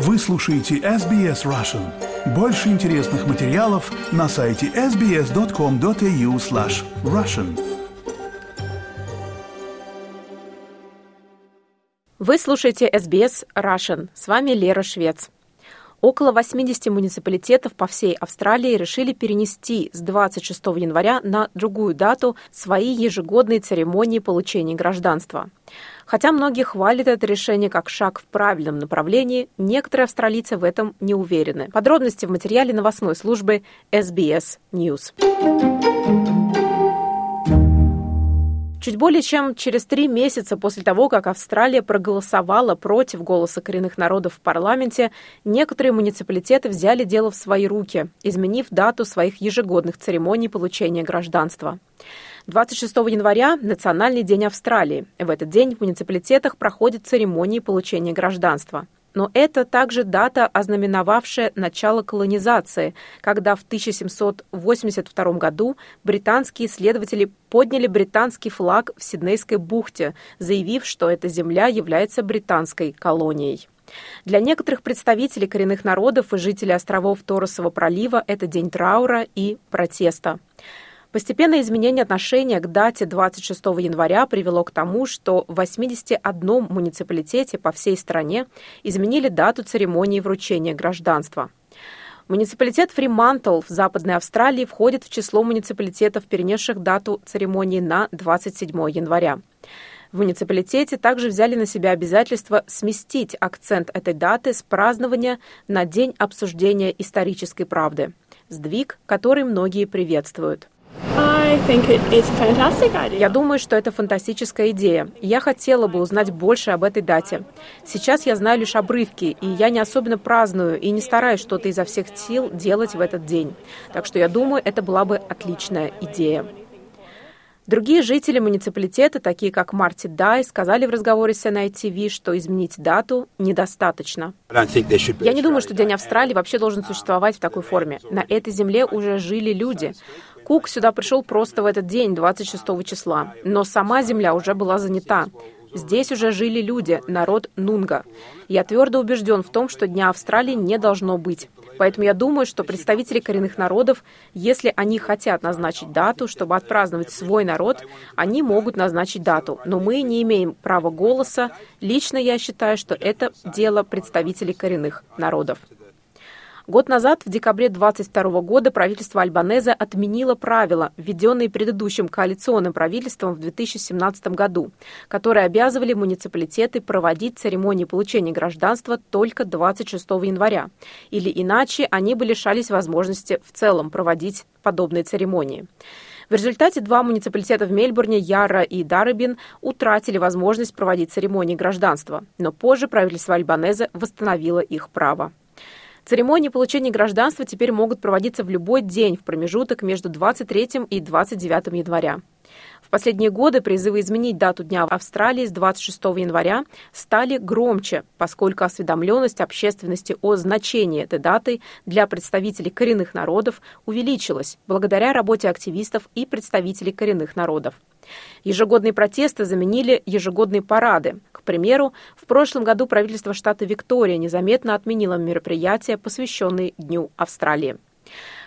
Вы слушаете SBS Russian. Больше интересных материалов на сайте sbs.com.au slash russian. Вы слушаете SBS Russian. С вами Лера Швец. Около 80 муниципалитетов по всей Австралии решили перенести с 26 января на другую дату свои ежегодные церемонии получения гражданства. Хотя многие хвалят это решение как шаг в правильном направлении, некоторые австралийцы в этом не уверены. Подробности в материале новостной службы SBS News. Чуть более чем через три месяца после того, как Австралия проголосовала против голоса коренных народов в парламенте, некоторые муниципалитеты взяли дело в свои руки, изменив дату своих ежегодных церемоний получения гражданства. 26 января – Национальный день Австралии. В этот день в муниципалитетах проходят церемонии получения гражданства – но это также дата, ознаменовавшая начало колонизации, когда в 1782 году британские исследователи подняли британский флаг в Сиднейской бухте, заявив, что эта земля является британской колонией. Для некоторых представителей коренных народов и жителей островов Торосового пролива это день траура и протеста. Постепенное изменение отношения к дате 26 января привело к тому, что в 81 муниципалитете по всей стране изменили дату церемонии вручения гражданства. Муниципалитет Фримантл в Западной Австралии входит в число муниципалитетов, перенесших дату церемонии на 27 января. В муниципалитете также взяли на себя обязательство сместить акцент этой даты с празднования на день обсуждения исторической правды. Сдвиг, который многие приветствуют. Я думаю, что это фантастическая идея. Я хотела бы узнать больше об этой дате. Сейчас я знаю лишь обрывки, и я не особенно праздную и не стараюсь что-то изо всех сил делать в этот день. Так что я думаю, это была бы отличная идея. Другие жители муниципалитета, такие как Марти Дай, сказали в разговоре с NITV, что изменить дату недостаточно. Я не думаю, что День Австралии вообще должен существовать в такой форме. На этой земле уже жили люди. Кук сюда пришел просто в этот день, 26 числа, но сама земля уже была занята. Здесь уже жили люди, народ Нунга. Я твердо убежден в том, что Дня Австралии не должно быть. Поэтому я думаю, что представители коренных народов, если они хотят назначить дату, чтобы отпраздновать свой народ, они могут назначить дату. Но мы не имеем права голоса. Лично я считаю, что это дело представителей коренных народов. Год назад, в декабре 2022 года, правительство Альбанеза отменило правила, введенные предыдущим коалиционным правительством в 2017 году, которые обязывали муниципалитеты проводить церемонии получения гражданства только 26 января. Или иначе они бы лишались возможности в целом проводить подобные церемонии. В результате два муниципалитета в Мельбурне, Яра и Дарабин, утратили возможность проводить церемонии гражданства, но позже правительство Альбанеза восстановило их право. Церемонии получения гражданства теперь могут проводиться в любой день в промежуток между 23 и 29 января. В последние годы призывы изменить дату Дня в Австралии с 26 января стали громче, поскольку осведомленность общественности о значении этой даты для представителей коренных народов увеличилась благодаря работе активистов и представителей коренных народов. Ежегодные протесты заменили ежегодные парады. Примеру, в прошлом году правительство штата Виктория незаметно отменило мероприятия, посвященные Дню Австралии.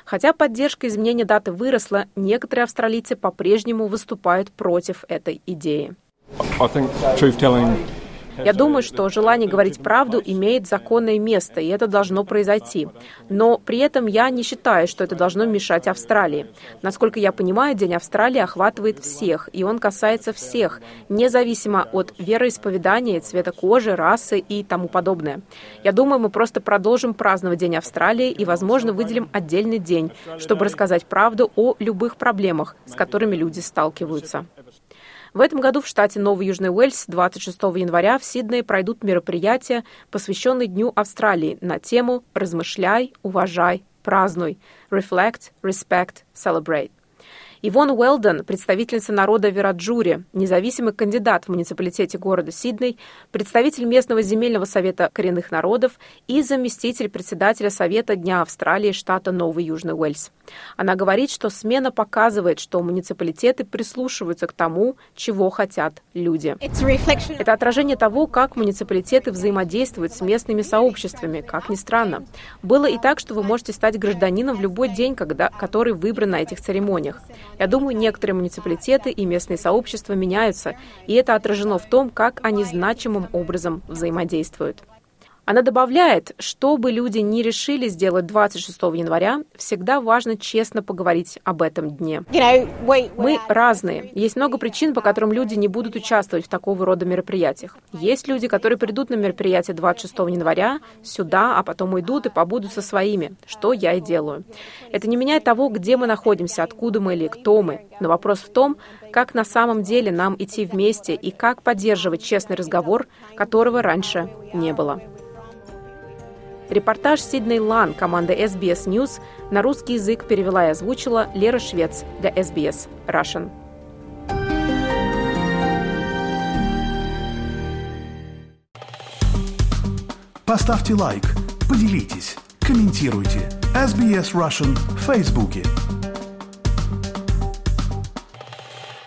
Хотя поддержка изменения даты выросла, некоторые австралийцы по-прежнему выступают против этой идеи. Я думаю, что желание говорить правду имеет законное место, и это должно произойти. Но при этом я не считаю, что это должно мешать Австралии. Насколько я понимаю, День Австралии охватывает всех, и он касается всех, независимо от вероисповедания, цвета кожи, расы и тому подобное. Я думаю, мы просто продолжим праздновать День Австралии и, возможно, выделим отдельный день, чтобы рассказать правду о любых проблемах, с которыми люди сталкиваются. В этом году в штате Новый Южный Уэльс 26 января в Сиднее пройдут мероприятия, посвященные Дню Австралии на тему «Размышляй, уважай, празднуй» – «Reflect, Respect, Celebrate». Ивон Уэлдон, представительница народа Вераджури, независимый кандидат в муниципалитете города Сидней, представитель местного земельного совета коренных народов и заместитель председателя Совета Дня Австралии штата Новый Южный Уэльс. Она говорит, что смена показывает, что муниципалитеты прислушиваются к тому, чего хотят люди. Это отражение того, как муниципалитеты взаимодействуют с местными сообществами, как ни странно. Было и так, что вы можете стать гражданином в любой день, когда, который выбран на этих церемониях. Я думаю, некоторые муниципалитеты и местные сообщества меняются, и это отражено в том, как они значимым образом взаимодействуют. Она добавляет, что бы люди не решили сделать 26 января, всегда важно честно поговорить об этом дне. Мы разные. Есть много причин, по которым люди не будут участвовать в такого рода мероприятиях. Есть люди, которые придут на мероприятие 26 января сюда, а потом уйдут и побудут со своими, что я и делаю. Это не меняет того, где мы находимся, откуда мы или кто мы. Но вопрос в том, как на самом деле нам идти вместе и как поддерживать честный разговор, которого раньше не было. Репортаж Сидней Лан команды SBS News на русский язык перевела и озвучила Лера Швец для SBS Russian. Поставьте лайк, поделитесь, комментируйте. SBS Russian в Фейсбуке.